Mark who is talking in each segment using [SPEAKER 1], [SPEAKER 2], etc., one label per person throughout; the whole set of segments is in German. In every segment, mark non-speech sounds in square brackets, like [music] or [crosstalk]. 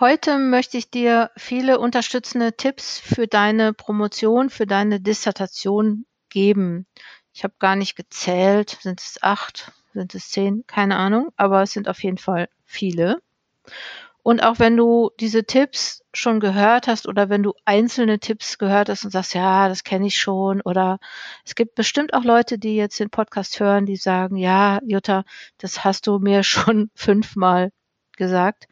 [SPEAKER 1] Heute möchte ich dir viele unterstützende Tipps für deine Promotion, für deine Dissertation geben. Ich habe gar nicht gezählt, sind es acht, sind es zehn, keine Ahnung, aber es sind auf jeden Fall viele. Und auch wenn du diese Tipps schon gehört hast oder wenn du einzelne Tipps gehört hast und sagst, ja, das kenne ich schon oder es gibt bestimmt auch Leute, die jetzt den Podcast hören, die sagen, ja, Jutta, das hast du mir [laughs] schon fünfmal gesagt.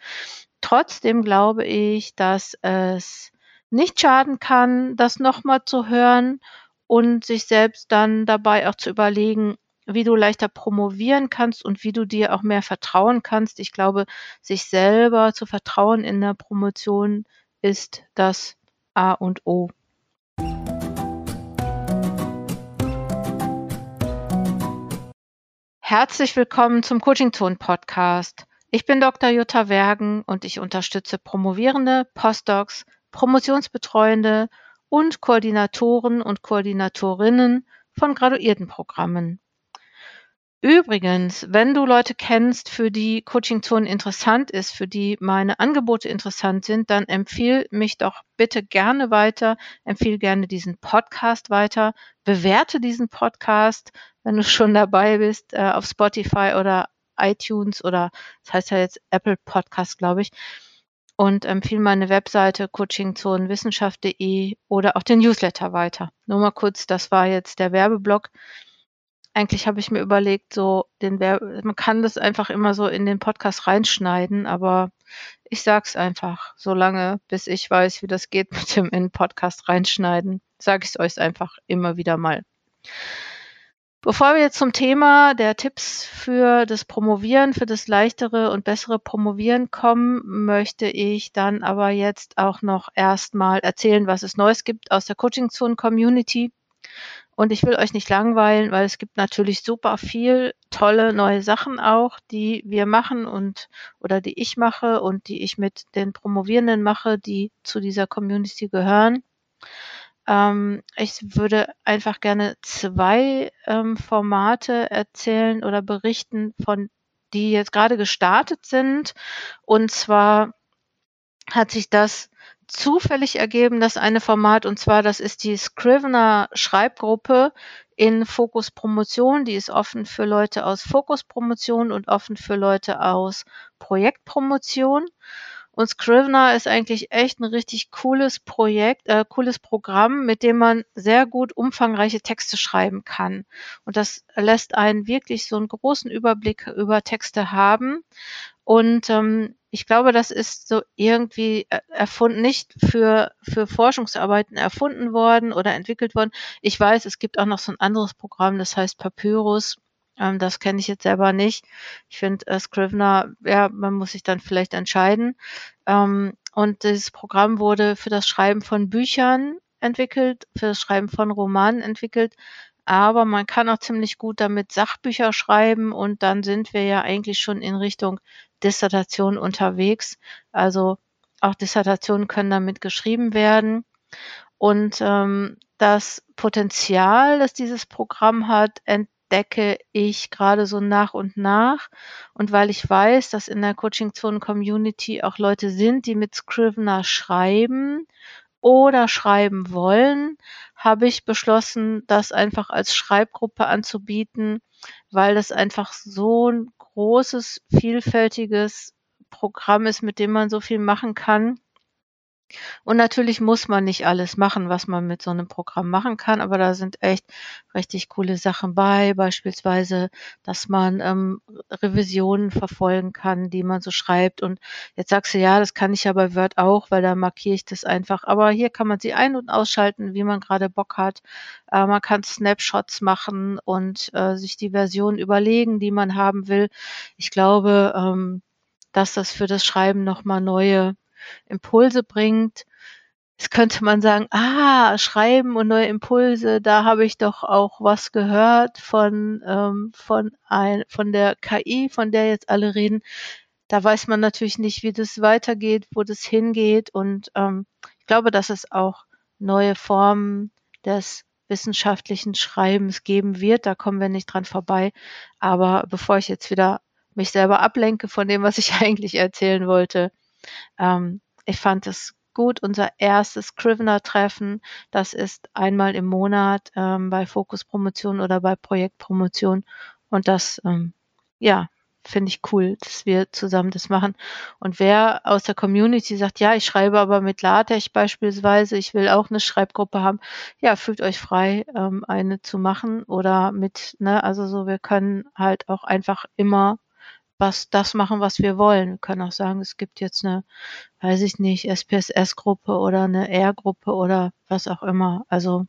[SPEAKER 1] Trotzdem glaube ich, dass es nicht schaden kann, das nochmal zu hören und sich selbst dann dabei auch zu überlegen, wie du leichter promovieren kannst und wie du dir auch mehr vertrauen kannst. Ich glaube, sich selber zu vertrauen in der Promotion ist das A und O. Herzlich willkommen zum Coaching Zone Podcast. Ich bin Dr. Jutta Wergen und ich unterstütze Promovierende, Postdocs, Promotionsbetreuende und Koordinatoren und Koordinatorinnen von Graduiertenprogrammen. Übrigens, wenn du Leute kennst, für die Coaching Zone interessant ist, für die meine Angebote interessant sind, dann empfiehl mich doch bitte gerne weiter, empfehle gerne diesen Podcast weiter, bewerte diesen Podcast, wenn du schon dabei bist, äh, auf Spotify oder iTunes oder das heißt ja jetzt Apple Podcast, glaube ich. Und empfehle meine Webseite coachingzonenwissenschaft.de oder auch den Newsletter weiter. Nur mal kurz, das war jetzt der Werbeblock eigentlich habe ich mir überlegt, so den man kann das einfach immer so in den Podcast reinschneiden, aber ich sag's einfach, so lange, bis ich weiß, wie das geht [laughs] mit dem in Podcast reinschneiden, sage ich es euch einfach immer wieder mal. Bevor wir jetzt zum Thema der Tipps für das Promovieren, für das leichtere und bessere Promovieren kommen, möchte ich dann aber jetzt auch noch erstmal erzählen, was es Neues gibt aus der Coaching Zone Community. Und ich will euch nicht langweilen, weil es gibt natürlich super viel tolle neue Sachen auch, die wir machen und oder die ich mache und die ich mit den Promovierenden mache, die zu dieser Community gehören. Ähm, ich würde einfach gerne zwei ähm, Formate erzählen oder berichten von die jetzt gerade gestartet sind. Und zwar hat sich das zufällig ergeben, dass eine Format, und zwar das ist die Scrivener Schreibgruppe in Fokus Promotion. Die ist offen für Leute aus Fokus Promotion und offen für Leute aus Projektpromotion. Und Scrivener ist eigentlich echt ein richtig cooles Projekt, äh, cooles Programm, mit dem man sehr gut umfangreiche Texte schreiben kann. Und das lässt einen wirklich so einen großen Überblick über Texte haben. Und ähm, ich glaube, das ist so irgendwie äh, erfunden, nicht für, für Forschungsarbeiten erfunden worden oder entwickelt worden. Ich weiß, es gibt auch noch so ein anderes Programm, das heißt Papyrus. Ähm, das kenne ich jetzt selber nicht. Ich finde äh, Scrivener, ja, man muss sich dann vielleicht entscheiden. Ähm, und dieses Programm wurde für das Schreiben von Büchern entwickelt, für das Schreiben von Romanen entwickelt. Aber man kann auch ziemlich gut damit Sachbücher schreiben und dann sind wir ja eigentlich schon in Richtung Dissertation unterwegs. Also auch Dissertationen können damit geschrieben werden. Und ähm, das Potenzial, das dieses Programm hat, entdecke ich gerade so nach und nach. Und weil ich weiß, dass in der Coaching Zone Community auch Leute sind, die mit Scrivener schreiben oder schreiben wollen, habe ich beschlossen, das einfach als Schreibgruppe anzubieten, weil das einfach so ein großes, vielfältiges Programm ist, mit dem man so viel machen kann. Und natürlich muss man nicht alles machen, was man mit so einem Programm machen kann, aber da sind echt richtig coole Sachen bei, beispielsweise, dass man ähm, Revisionen verfolgen kann, die man so schreibt. Und jetzt sagst du, ja, das kann ich ja bei Word auch, weil da markiere ich das einfach. Aber hier kann man sie ein- und ausschalten, wie man gerade Bock hat. Äh, man kann Snapshots machen und äh, sich die Version überlegen, die man haben will. Ich glaube, ähm, dass das für das Schreiben nochmal neue Impulse bringt. Jetzt könnte man sagen, ah, Schreiben und neue Impulse, da habe ich doch auch was gehört von, ähm, von, ein, von der KI, von der jetzt alle reden. Da weiß man natürlich nicht, wie das weitergeht, wo das hingeht. Und ähm, ich glaube, dass es auch neue Formen des wissenschaftlichen Schreibens geben wird. Da kommen wir nicht dran vorbei. Aber bevor ich jetzt wieder mich selber ablenke von dem, was ich [laughs] eigentlich erzählen wollte, Ähm, ich fand es gut. Unser erstes Scrivener-Treffen, das ist einmal im Monat ähm, bei Fokus-Promotion oder bei Projektpromotion. Und das, ähm, ja, finde ich cool, dass wir zusammen das machen. Und wer aus der Community sagt, ja, ich schreibe aber mit LaTeX beispielsweise, ich will auch eine Schreibgruppe haben, ja, fühlt euch frei, ähm, eine zu machen oder mit, ne, also so, wir können halt auch einfach immer was das machen, was wir wollen. Wir können auch sagen, es gibt jetzt eine, weiß ich nicht, SPSS-Gruppe oder eine R-Gruppe oder was auch immer. Also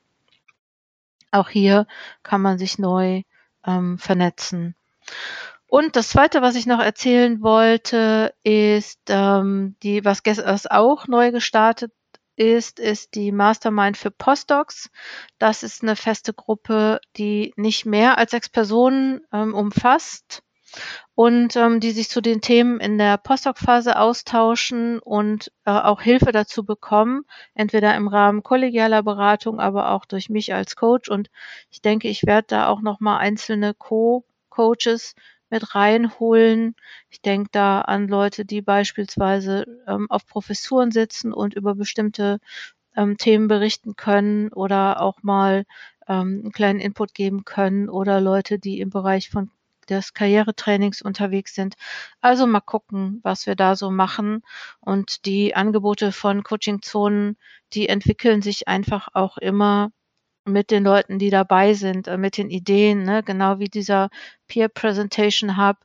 [SPEAKER 1] auch hier kann man sich neu ähm, vernetzen. Und das Zweite, was ich noch erzählen wollte, ist ähm, die, was, was auch neu gestartet ist, ist die Mastermind für Postdocs. Das ist eine feste Gruppe, die nicht mehr als sechs Personen ähm, umfasst und ähm, die sich zu den Themen in der Postdoc-Phase austauschen und äh, auch Hilfe dazu bekommen, entweder im Rahmen kollegialer Beratung, aber auch durch mich als Coach. Und ich denke, ich werde da auch nochmal einzelne Co-Coaches mit reinholen. Ich denke da an Leute, die beispielsweise ähm, auf Professuren sitzen und über bestimmte ähm, Themen berichten können oder auch mal ähm, einen kleinen Input geben können oder Leute, die im Bereich von des Karrieretrainings unterwegs sind. Also mal gucken, was wir da so machen. Und die Angebote von Coaching-Zonen, die entwickeln sich einfach auch immer mit den Leuten, die dabei sind, äh, mit den Ideen, ne? genau wie dieser Peer Presentation Hub,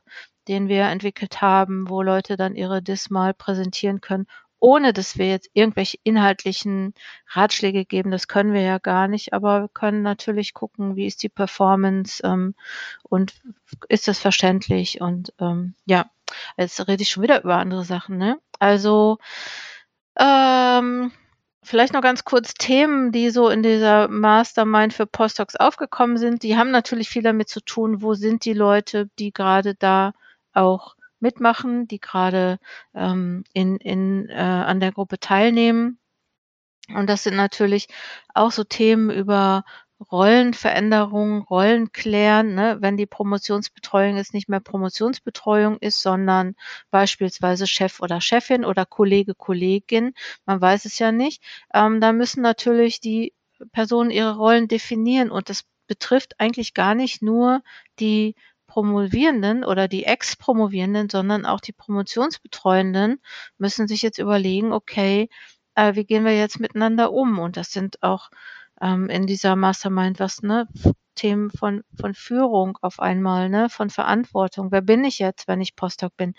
[SPEAKER 1] den wir entwickelt haben, wo Leute dann ihre DIS mal präsentieren können ohne dass wir jetzt irgendwelche inhaltlichen Ratschläge geben. Das können wir ja gar nicht, aber wir können natürlich gucken, wie ist die Performance ähm, und ist das verständlich und ähm, ja, jetzt rede ich schon wieder über andere Sachen. Ne? Also ähm, Vielleicht noch ganz kurz Themen, die so in dieser Mastermind für Postdocs aufgekommen sind. Die haben natürlich viel damit zu tun, wo sind die Leute, die gerade da auch mitmachen, die gerade ähm, in, in, äh, an der Gruppe teilnehmen. Und das sind natürlich auch so Themen über Rollenveränderungen, Rollenklären, ne, wenn die Promotionsbetreuung jetzt nicht mehr Promotionsbetreuung ist, sondern beispielsweise Chef oder Chefin oder Kollege, Kollegin, man weiß es ja nicht, ähm, da müssen natürlich die Personen ihre Rollen definieren und das betrifft eigentlich gar nicht nur die Promovierenden oder die Ex-Promovierenden, sondern auch die Promotionsbetreuenden müssen sich jetzt überlegen, okay, äh, wie gehen wir jetzt miteinander um? Und das sind auch ähm, in dieser Mastermind was, ne? Themen von, von Führung auf einmal, ne? von Verantwortung. Wer bin ich jetzt, wenn ich Postdoc bin?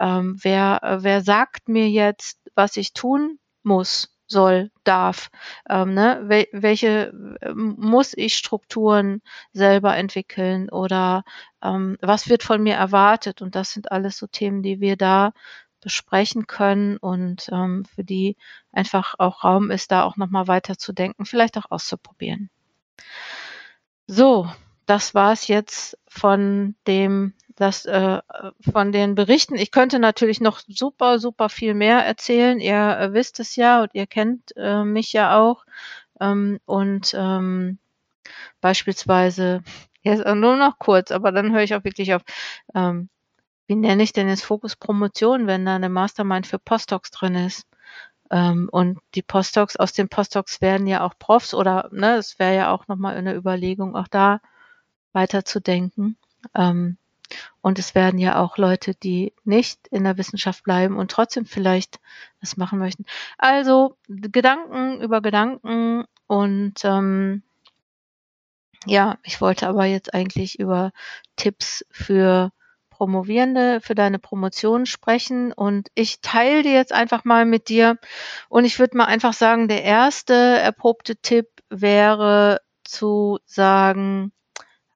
[SPEAKER 1] Ähm, wer, äh, wer sagt mir jetzt, was ich tun muss? Soll, darf. Ähm, ne? Wel welche äh, muss ich Strukturen selber entwickeln oder ähm, was wird von mir erwartet? Und das sind alles so Themen, die wir da besprechen können und ähm, für die einfach auch Raum ist, da auch nochmal weiter zu denken, vielleicht auch auszuprobieren. So, das war es jetzt von dem das äh, von den Berichten. Ich könnte natürlich noch super, super viel mehr erzählen. Ihr äh, wisst es ja und ihr kennt äh, mich ja auch. Ähm, und ähm, beispielsweise, jetzt nur noch kurz, aber dann höre ich auch wirklich auf. Ähm, wie nenne ich denn jetzt Fokus Promotion, wenn da eine Mastermind für Postdocs drin ist? Ähm, und die Postdocs, aus den Postdocs werden ja auch Profs oder, ne, es wäre ja auch nochmal eine Überlegung, auch da weiterzudenken. Ähm, und es werden ja auch Leute, die nicht in der Wissenschaft bleiben und trotzdem vielleicht das machen möchten. Also Gedanken über Gedanken und ähm, ja, ich wollte aber jetzt eigentlich über Tipps für Promovierende, für deine Promotion sprechen und ich teile die jetzt einfach mal mit dir und ich würde mal einfach sagen, der erste erprobte Tipp wäre zu sagen,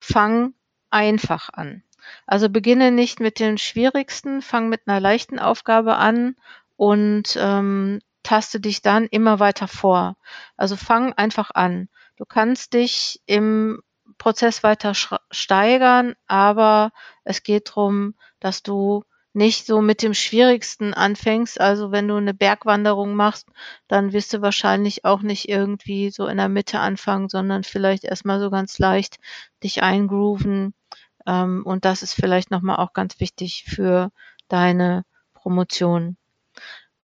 [SPEAKER 1] fang einfach an. Also beginne nicht mit den schwierigsten, fang mit einer leichten Aufgabe an und ähm, taste dich dann immer weiter vor. Also fang einfach an. Du kannst dich im Prozess weiter steigern, aber es geht darum, dass du nicht so mit dem Schwierigsten anfängst. Also wenn du eine Bergwanderung machst, dann wirst du wahrscheinlich auch nicht irgendwie so in der Mitte anfangen, sondern vielleicht erstmal so ganz leicht dich eingrooven ähm, und das ist vielleicht nochmal auch ganz wichtig für deine Promotion.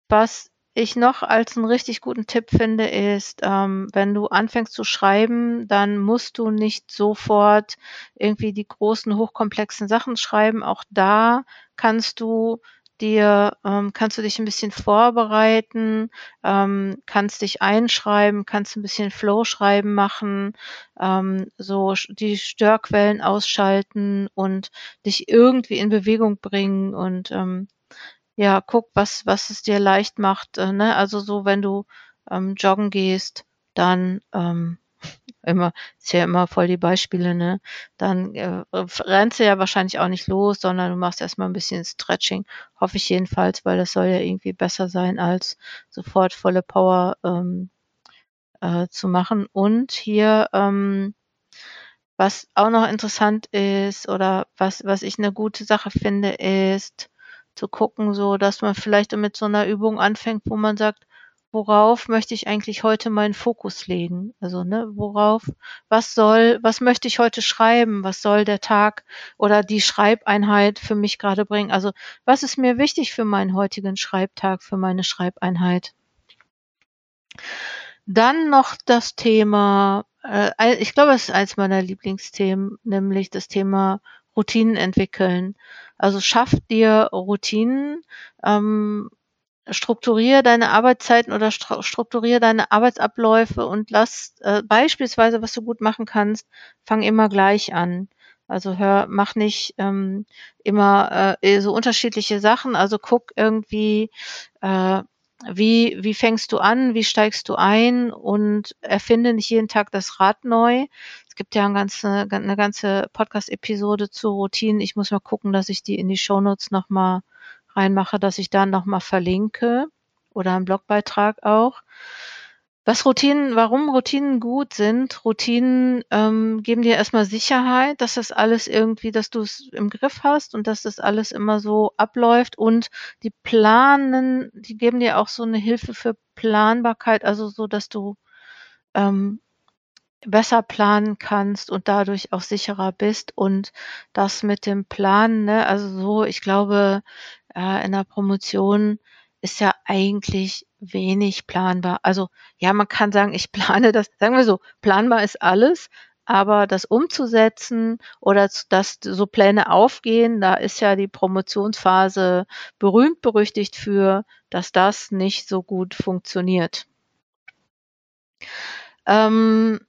[SPEAKER 1] Was ich noch als einen richtig guten Tipp finde, ist, ähm, wenn du anfängst zu schreiben, dann musst du nicht sofort irgendwie die großen, hochkomplexen Sachen schreiben. Auch da kannst du dir ähm, kannst du dich ein bisschen vorbereiten, ähm, kannst dich einschreiben, kannst ein bisschen Flow-Schreiben machen, ähm, so die Störquellen ausschalten und dich irgendwie in Bewegung bringen und ähm, ja, guck, was was es dir leicht macht, äh, ne? Also, so, wenn du, ähm, joggen gehst, dann, ähm immer ist ja immer voll die Beispiele, ne? Dann, äh, rennst du ja wahrscheinlich auch nicht los, sondern du machst erst mal 'n bisschen Stretching, hoffe ich jedenfalls, weil das soll ja irgendwie besser sein, als sofort volle Power, ähm, äh, zu machen. Und hier, ähm was auch noch interessant ist oder was was ich 'ne gute Sache finde, ist zu gucken, so dass man vielleicht mit so 'ner Übung anfängt, wo man sagt: „Worauf möchte ich eigentlich heute meinen Fokus legen?“ Also, ne, worauf was soll was möchte ich heute schreiben? Was soll der Tag oder die Schreibeinheit für mich grade bringen? Also, was ist mir wichtig für meinen heutigen Schreibtag, für meine Schreibeinheit? Dann noch das Thema, äh, ich glaube, es ist eins meiner Lieblingsthemen, nämlich das Thema Routinen entwickeln. Also, schaff dir Routinen, ähm, strukturiere deine Arbeitszeiten oder stru strukturiere deine Arbeitsabläufe und lass äh, beispielsweise, was du gut machen kannst, fang immer gleich an. Also, hör mach nicht, ähm, immer, äh, so unterschiedliche Sachen. Also, guck irgendwie, äh, wie wie fängst du an, wie steigst du ein und erfinde nicht jeden Tag das Rad neu. Es gibt ja 'n ganze 'ne ganze Podcast-Episode zu Routinen. Ich muss mal gucken, dass ich die in die Shownotes noch mal reinmache, dass ich da noch mal verlinke oder 'n Blogbeitrag auch. Was Routinen warum Routinen gut sind, Routinen, ähm, geben dir erst mal Sicherheit, dass das alles irgendwie dass du's im Griff hast und dass das alles immer so abläuft und die planen die geben dir auch so 'ne Hilfe für Planbarkeit, also so, dass du, ähm, besser planen kannst und dadurch auch sicherer bist und das mit dem Planen, ne, also so ich glaube, äh, in der Promotion ist ja eigentlich wenig planbar. Also, ja, man kann sagen, ich [laughs] plane das sagen wir so, planbar ist alles, aber das umzusetzen oder dass so Pläne aufgehen, da ist ja die Promotionsphase berühmt berüchtigt für, dass das nicht so gut funktioniert. Ähm,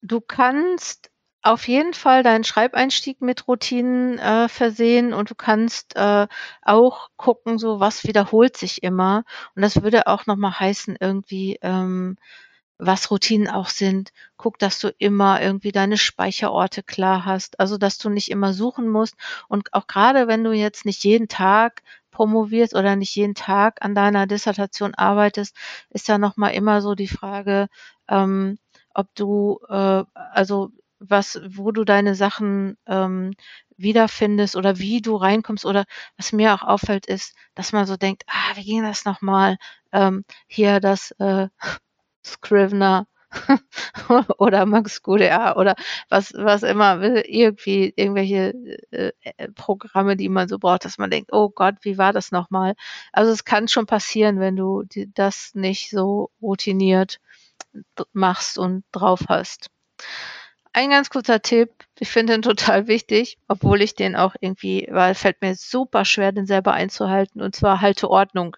[SPEAKER 1] du kannst auf jeden Fall deinen Schreibeinstieg mit Routinen, äh, versehen und du kannst, äh, auch gucken, so was wiederholt sich immer. Und das würde auch noch mal heißen irgendwie, ähm, was Routinen auch sind. Guck, dass du immer irgendwie deine Speicherorte klar hast, also, dass du nicht immer suchen musst. Und auch grade, wenn du jetzt nicht jeden Tag promovierst oder nicht jeden Tag an deiner Dissertation arbeitest, ist ja noch mal immer so die Frage, ähm, ob du, äh also, was wo du deine Sachen, ähm, wiederfindest oder wie du reinkommst oder was mir auch auffällt, ist, dass man so denkt: „Ah, wie ging das noch mal?“ Ähm, hier das, äh, [laughs] Scrivener [laughs] oder Max Guder oder was was immer, irgendwie irgendwelche, äh, äh, Programme, die man so braucht, dass man denkt: „Oh Gott, wie war das noch mal?“ Also, es kann schon passieren, wenn du das nicht so routiniert machst und drauf hast. Ein ganz kurzer Tipp, ich finde den total wichtig, obwohl ich den auch irgendwie weil fällt mir super schwer, den selber einzuhalten, und zwar halte Ordnung.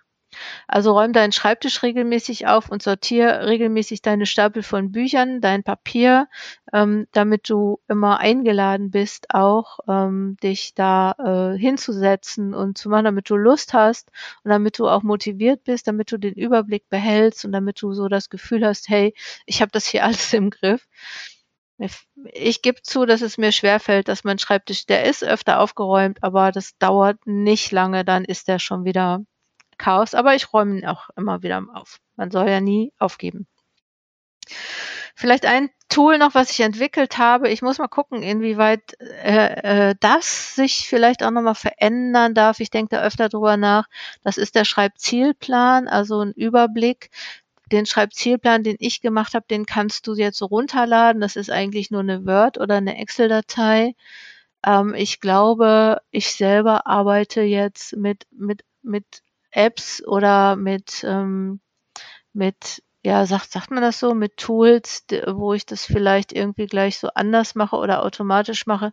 [SPEAKER 1] Also, räume deinen Schreibtisch regelmäßig auf und sortiere regelmäßig deine Stapel von Büchern, dein Papier, ähm, damit du immer eingeladen bist, auch, ähm, dich da, äh, hinzusetzen und zu machen, damit du Lust hast und damit du auch motiviert bist, damit du den Überblick behältst und damit du so das Gefühl hast: „Hey, ich habe das hier [laughs] alles im Griff.“ If ich gebe zu, dass es mir schwerfällt, dass mein Schreibtisch der ist öfter aufgeräumt, aber das dauert nicht lange, dann ist der schon wieder Chaos, aber ich räume ihn auch immer wieder auf. Man soll ja nie aufgeben. Vielleicht ein Tool noch, was ich entwickelt habe. Ich muss mal gucken, inwieweit, äh, äh, das sich vielleicht auch noch mal verändern darf. Ich denke da öfter drüber nach. Das ist der Schreibzielplan, also 'n Überblick. Den Schreibzielplan, den ich gemacht habe, den kannst du jetzt runterladen. Das ist eigentlich nur 'ne Word oder 'ne Excel-Datei. Ähm, ich glaube, ich selber arbeite jetzt mit mit mit Apps oder mit, ähm, mit ja, sagt, sagt man das so, mit Tools, wo ich das vielleicht irgendwie gleich so anders mache oder automatisch mache.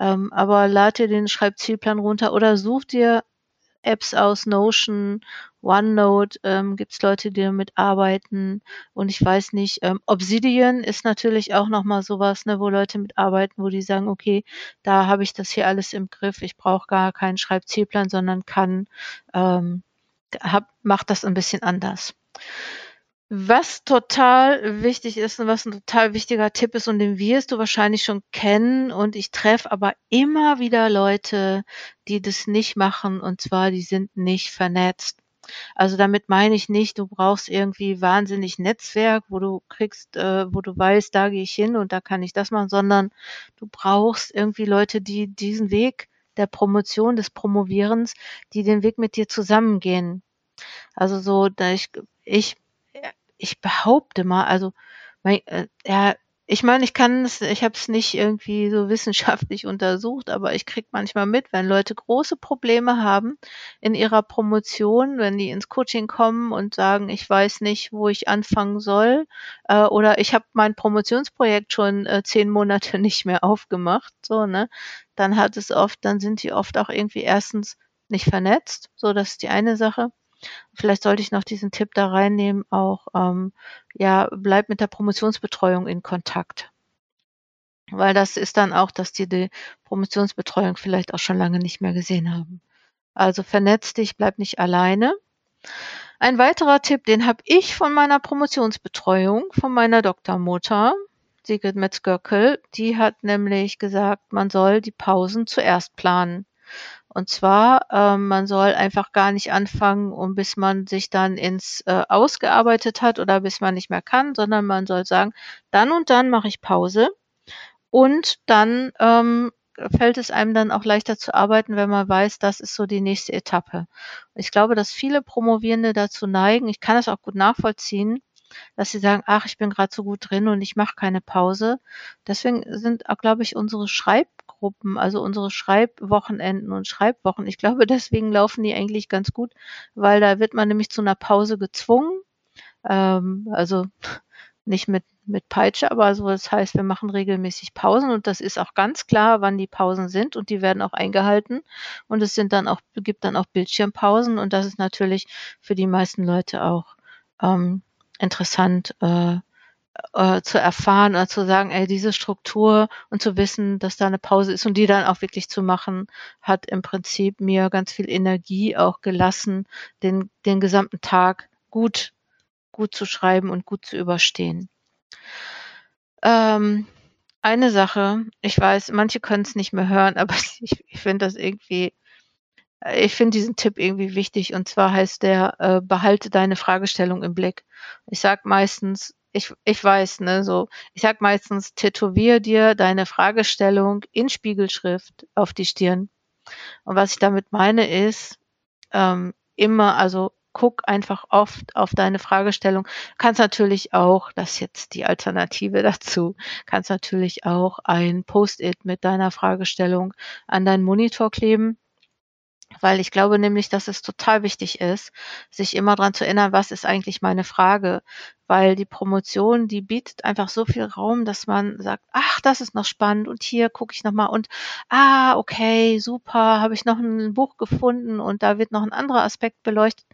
[SPEAKER 1] Ähm, aber lad dir den Schreibzielplan runter oder such dir Apps aus, Notion, OneNote, ähm, gibt es Leute, die damit arbeiten. Und ich weiß nicht, ähm, Obsidian ist natürlich auch nochmal sowas, ne, wo Leute mitarbeiten, wo die sagen, okay, da habe ich das hier alles im Griff, ich brauche gar keinen Schreibzielplan, sondern kann, ähm, hab, mach das ein bisschen anders. Was total wichtig ist und was ein total wichtiger Tipp ist und den wirst du wahrscheinlich schon kennen und ich treffe aber immer wieder Leute, die das nicht machen und zwar die sind nicht vernetzt. Also damit meine ich nicht, du brauchst irgendwie wahnsinnig Netzwerk, wo du kriegst, äh, wo du weißt, da gehe ich hin und da kann ich das machen, sondern du brauchst irgendwie Leute, die diesen Weg der Promotion, des Promovierens, die den Weg mit dir zusammengehen. Also so, da ich, ich ich behaupte mal, also mein, äh, ja, ich meine, ich kann es, ich habe es nicht irgendwie so [laughs] wissenschaftlich untersucht, aber ich krieg manchmal mit, wenn Leute große Probleme haben in ihrer Promotion, wenn die ins Coaching kommen und sagen, ich weiß nicht, wo ich anfangen soll, äh, oder ich habe mein Promotionsprojekt schon äh, zehn Monate [laughs] nicht mehr aufgemacht, so ne, dann hat es oft, dann sind die oft auch irgendwie erstens nicht vernetzt, so das ist die eine Sache. Vielleicht sollte ich noch diesen Tipp da reinnehmen, auch ähm, ja, bleib mit der Promotionsbetreuung in Kontakt. Weil das ist dann auch, dass die die Promotionsbetreuung vielleicht auch schon lange nicht mehr gesehen haben. Also vernetz dich, bleib nicht alleine. Ein weiterer Tipp, den habe ich von meiner Promotionsbetreuung, von meiner Doktormutter, Sigrid Metzgöckel, die hat nämlich gesagt, man soll die Pausen zuerst planen. Und zwar, ähm, man soll einfach gar nicht anfangen, um bis man sich dann ins äh, ausgearbeitet hat oder bis man nicht mehr kann, sondern man soll sagen, dann und dann mache ich Pause. Und dann ähm, fällt es einem dann auch leichter zu arbeiten, wenn man weiß, das ist so die nächste Etappe. Ich glaube, dass viele Promovierende dazu neigen, ich kann es auch gut nachvollziehen, dass sie sagen, ach, ich bin gerade so gut drin und ich mache keine Pause. Deswegen sind auch, glaube ich, unsere Schreibgruppen, also unsere Schreibwochenenden und Schreibwochen, ich glaube, [laughs] deswegen laufen die eigentlich ganz gut, weil da wird man nämlich zu einer Pause gezwungen. Ähm, also [laughs] nicht mit, mit Peitsche, aber so, das heißt, wir machen regelmäßig Pausen und das ist auch ganz klar, wann die Pausen sind und die werden auch eingehalten und es sind dann auch, gibt dann auch Bildschirmpausen und das ist natürlich für die meisten Leute auch ähm, interessant äh, äh, zu erfahren oder zu sagen, ey, diese Struktur und zu wissen, dass da eine Pause ist und die dann auch wirklich zu machen, hat im Prinzip mir ganz viel Energie auch gelassen, den, den gesamten Tag gut, gut zu schreiben und gut zu überstehen. Ähm, eine Sache, ich weiß, manche können es nicht mehr hören, [laughs] aber ich, ich finde das irgendwie ich finde diesen Tipp irgendwie wichtig und zwar heißt der, äh, behalte deine Fragestellung im Blick. Ich sag meistens, ich, ich weiß, ne, so, ich sag meistens, tätowier dir deine Fragestellung in Spiegelschrift auf die Stirn. Und was ich damit meine ist, ähm, immer, also guck einfach oft auf deine Fragestellung. Kannst natürlich auch, das ist jetzt die Alternative [laughs] dazu, kannst natürlich auch ein Post-it mit deiner Fragestellung an deinen Monitor kleben weil ich glaube nämlich, dass es total wichtig ist, sich immer dran zu erinnern, was ist eigentlich meine Frage, weil die Promotion, die bietet einfach so viel Raum, dass man sagt, ach, das ist noch spannend und hier gucke ich nochmal und ah, okay, super, habe ich noch ein Buch gefunden und da wird noch ein anderer Aspekt beleuchtet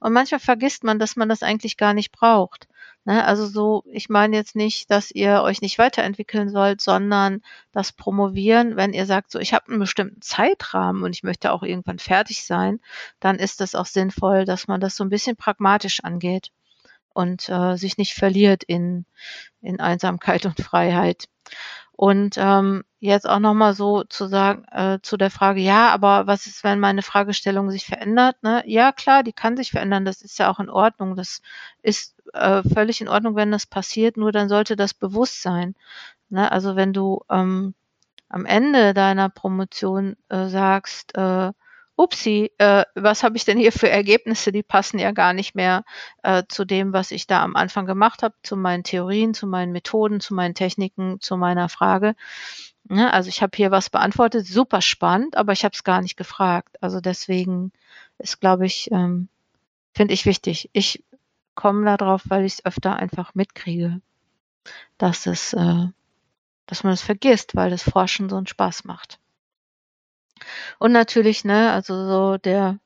[SPEAKER 1] und manchmal vergisst man, dass man das eigentlich gar nicht braucht. Ne, also so, ich meine jetzt nicht, dass ihr euch nicht weiterentwickeln sollt, sondern das Promovieren, wenn ihr sagt, so ich habe einen bestimmten Zeitrahmen und ich möchte auch irgendwann fertig sein, dann ist es auch sinnvoll, dass man das so ein bisschen pragmatisch angeht und äh, sich nicht verliert in, in Einsamkeit und Freiheit. Und ähm, jetzt auch nochmal so zu sagen, äh, zu der Frage, ja, aber was ist, wenn meine Fragestellung sich verändert? Ne? Ja, klar, die kann sich verändern, das ist ja auch in Ordnung. Das ist äh, völlig in Ordnung, wenn das passiert, nur dann sollte das bewusst sein. Ne? Also wenn du ähm, am Ende deiner Promotion äh, sagst, äh, upsi, äh, was habe ich denn hier für Ergebnisse, die passen ja gar nicht mehr äh, zu dem, was ich da am Anfang gemacht habe, zu meinen Theorien, zu meinen Methoden, zu meinen Techniken, zu meiner Frage. Ja, ne, also ich habe hier was beantwortet, super spannend, aber ich habe es gar nicht gefragt. Also deswegen ist, glaube ich, ähm, finde ich wichtig. Ich komme da drauf, weil ich es öfter einfach mitkriege, dass es, äh, dass man es vergisst, weil das Forschen so einen Spaß macht. Und natürlich, ne, also so der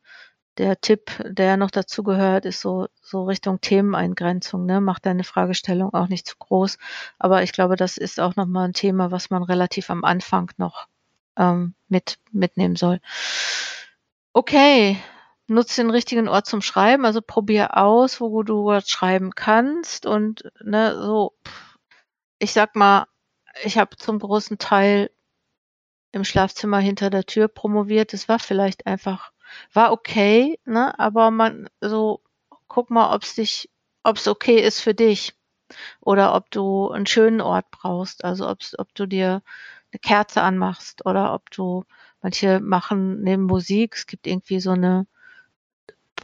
[SPEAKER 1] der Tipp, der noch dazu gehört, ist so, so Richtung Themeneingrenzung. Ne? Mach deine Fragestellung auch nicht zu groß. Aber ich glaube, das ist auch nochmal ein Thema, was man relativ am Anfang noch ähm, mit, mitnehmen soll. Okay, nutze den richtigen Ort zum Schreiben. Also probier aus, wo du was schreiben kannst. Und ne, so, ich sag mal, ich habe zum großen Teil im Schlafzimmer hinter der Tür promoviert. Das war vielleicht einfach war okay, ne? Aber man so guck mal, ob's dich, ob's okay ist für dich oder ob du einen schönen Ort brauchst. Also ob's, ob du dir eine Kerze anmachst oder ob du manche machen neben Musik. Es gibt irgendwie so eine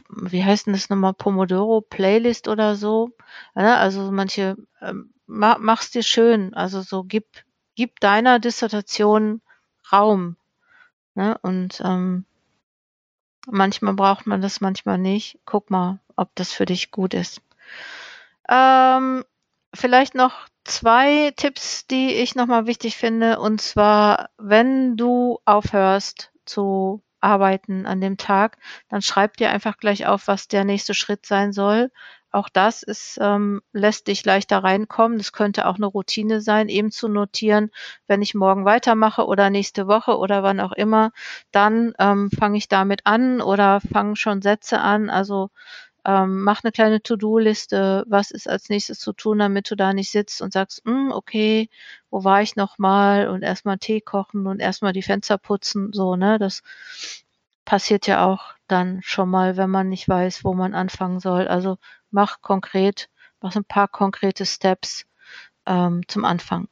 [SPEAKER 1] wie heißt denn das nochmal, Pomodoro Playlist oder so. Ja, also manche ähm, ma, mach's dir schön. Also so gib, gib deiner Dissertation Raum. Ne? Und ähm, Manchmal braucht man das, manchmal nicht. Guck mal, ob das für dich gut ist. Ähm, vielleicht noch zwei Tipps, die ich nochmal wichtig finde. Und zwar, wenn du aufhörst zu arbeiten an dem Tag, dann schreib dir einfach gleich auf, was der nächste Schritt sein soll. Auch das ist, ähm, lässt dich leichter reinkommen. Das könnte auch eine Routine sein, eben zu notieren, wenn ich morgen weitermache oder nächste Woche oder wann auch immer, dann ähm, fange ich damit an oder fange schon Sätze an. Also ähm, mach eine kleine To-Do-Liste, was ist als nächstes zu tun, damit du da nicht sitzt und sagst, hm, okay, wo war ich noch mal und erstmal Tee kochen und erstmal die Fenster putzen, so, ne? Das passiert ja auch dann schon mal, wenn man nicht weiß, wo man anfangen soll. Also mach konkret, mach ein paar konkrete Steps ähm, zum Anfang.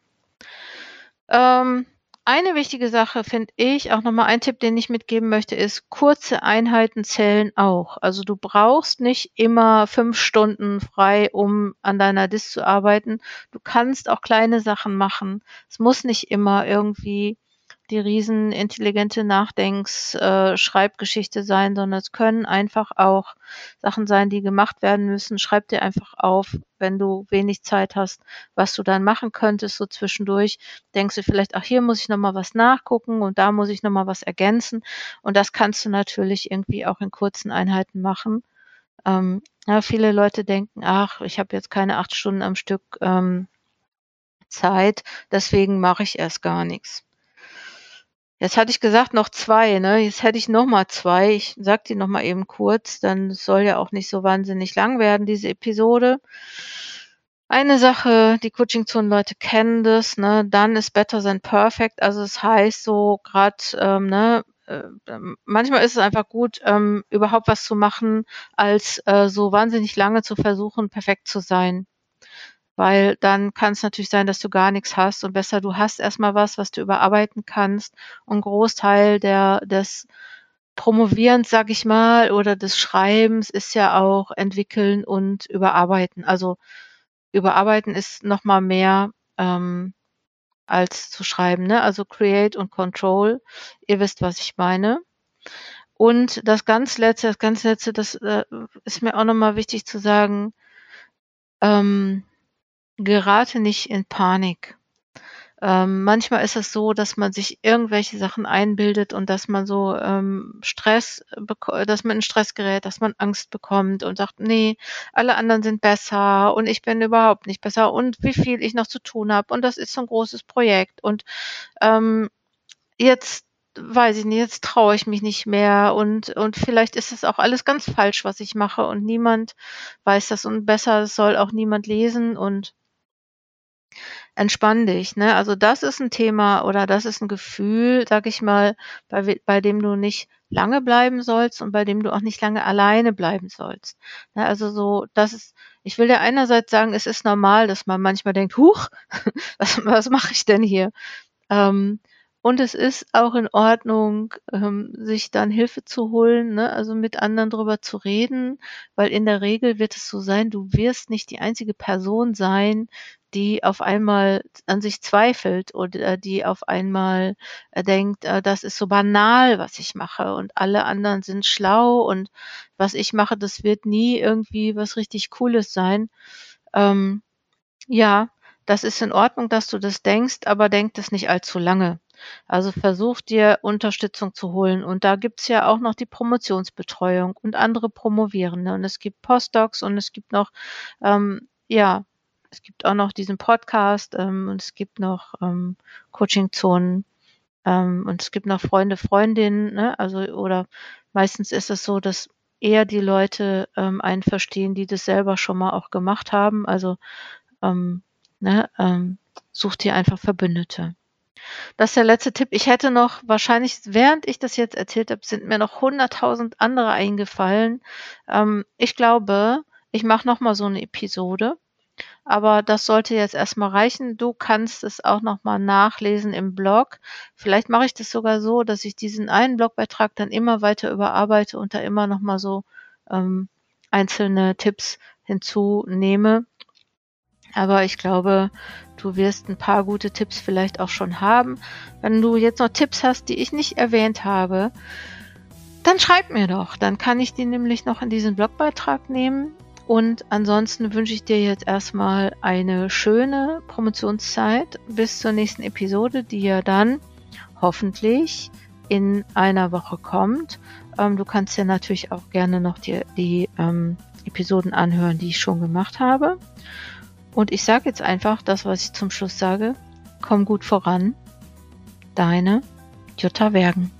[SPEAKER 1] Ähm, eine wichtige Sache finde ich, auch nochmal ein Tipp, den ich mitgeben möchte, ist, kurze Einheiten zählen auch. Also du brauchst nicht immer fünf Stunden frei, um an deiner Dis zu arbeiten. Du kannst auch kleine Sachen machen. Es muss nicht immer irgendwie die riesen intelligente Nachdenks äh, Schreibgeschichte sein, sondern es können einfach auch Sachen sein, die gemacht werden müssen. Schreib dir einfach auf, wenn du wenig Zeit hast, was du dann machen könntest so zwischendurch. Denkst du vielleicht, ach hier muss ich noch mal was nachgucken und da muss ich noch mal was ergänzen und das kannst du natürlich irgendwie auch in kurzen Einheiten machen. Ähm, ja, viele Leute denken, ach, ich habe jetzt keine acht Stunden am Stück ähm, Zeit, deswegen mache ich erst gar nichts. Jetzt hatte ich gesagt noch zwei, ne? Jetzt hätte ich noch mal zwei. Ich sag die noch mal eben kurz, dann soll ja auch nicht so wahnsinnig lang werden, diese Episode. Eine Sache, die Coaching-Zonen-Leute kennen das, ne? Dann ist better than perfect. Also es das heißt so gerade, ähm, ne, äh, manchmal ist es einfach gut, ähm, überhaupt was zu machen, als äh, so wahnsinnig lange zu versuchen, perfekt zu sein weil dann kann es natürlich sein, dass du gar nichts hast und besser du hast erstmal was, was du überarbeiten kannst und Großteil der des Promovierens, sag ich mal, oder des Schreibens ist ja auch entwickeln und überarbeiten. Also überarbeiten ist noch mal mehr ähm, als zu schreiben. Ne? Also create und control. Ihr wisst, was ich meine. Und das ganz letzte, das ganz letzte, das äh, ist mir auch noch mal wichtig zu sagen. Ähm, gerate nicht in Panik. Ähm, manchmal ist es so, dass man sich irgendwelche Sachen einbildet und dass man so ähm, Stress, dass man in Stress gerät, dass man Angst bekommt und sagt, nee, alle anderen sind besser und ich bin überhaupt nicht besser und wie viel ich noch zu tun habe und das ist so ein großes Projekt und ähm, jetzt weiß ich nicht, jetzt traue ich mich nicht mehr und, und vielleicht ist es auch alles ganz falsch, was ich mache und niemand weiß das und besser soll auch niemand lesen und entspann dich, ne? Also das ist ein Thema oder das ist ein Gefühl, sag ich mal, bei, bei dem du nicht lange bleiben sollst und bei dem du auch nicht lange alleine bleiben sollst. Ne? Also so, das ist, ich will dir einerseits sagen, es ist normal, dass man manchmal denkt, huch, [laughs] was, was mache ich denn hier? Ähm, Und es ist auch in Ordnung, ähm, sich dann Hilfe zu holen, ne? also mit anderen drüber zu reden, weil in der Regel wird es so sein, du wirst nicht die einzige Person sein, die auf einmal an sich zweifelt oder die auf einmal äh, denkt, äh, das ist so banal, was ich mache und alle anderen sind schlau und was ich mache, das wird nie irgendwie was richtig Cooles sein. Ähm, ja, das ist in Ordnung, dass du das denkst, aber denk das nicht allzu lange. Also versuch dir Unterstützung zu holen. Und da gibt's ja auch noch die Promotionsbetreuung und andere Promovierende. Und es gibt Postdocs und es gibt noch, ähm, ja, es gibt auch noch diesen Podcast ähm, und es gibt noch ähm, Coaching-Zonen ähm, und es gibt noch Freunde, Freundinnen. Ne? Also oder meistens ist es so, dass eher die Leute ähm, einen verstehen, die das selber schon mal auch gemacht haben. Also ähm, ne, ähm, such dir einfach Verbündete. Das ist der letzte Tipp. Ich hätte noch, wahrscheinlich, während ich das jetzt erzählt habe, sind mir noch hunderttausend andere eingefallen. Ähm, ich glaube, ich mache nochmal so eine Episode. Aber das sollte jetzt erstmal reichen. Du kannst es auch nochmal nachlesen im Blog. Vielleicht mache ich das sogar so, dass ich diesen einen Blogbeitrag dann immer weiter überarbeite und da immer nochmal so ähm, einzelne Tipps hinzunehme. Aber ich glaube, du wirst ein paar gute Tipps vielleicht auch schon haben. Wenn du jetzt noch Tipps hast, die ich nicht erwähnt habe, dann schreib mir doch. Dann kann ich die nämlich noch in diesen Blogbeitrag nehmen. Und ansonsten wünsche ich dir jetzt erstmal eine schöne Promotionszeit bis zur nächsten Episode, die ja dann hoffentlich in einer Woche kommt. Ähm, du kannst ja natürlich auch gerne noch die, die ähm, Episoden anhören, die ich schon gemacht habe. Und ich sage jetzt einfach das, was ich zum Schluss sage. Komm gut voran. Deine Jutta Wergen.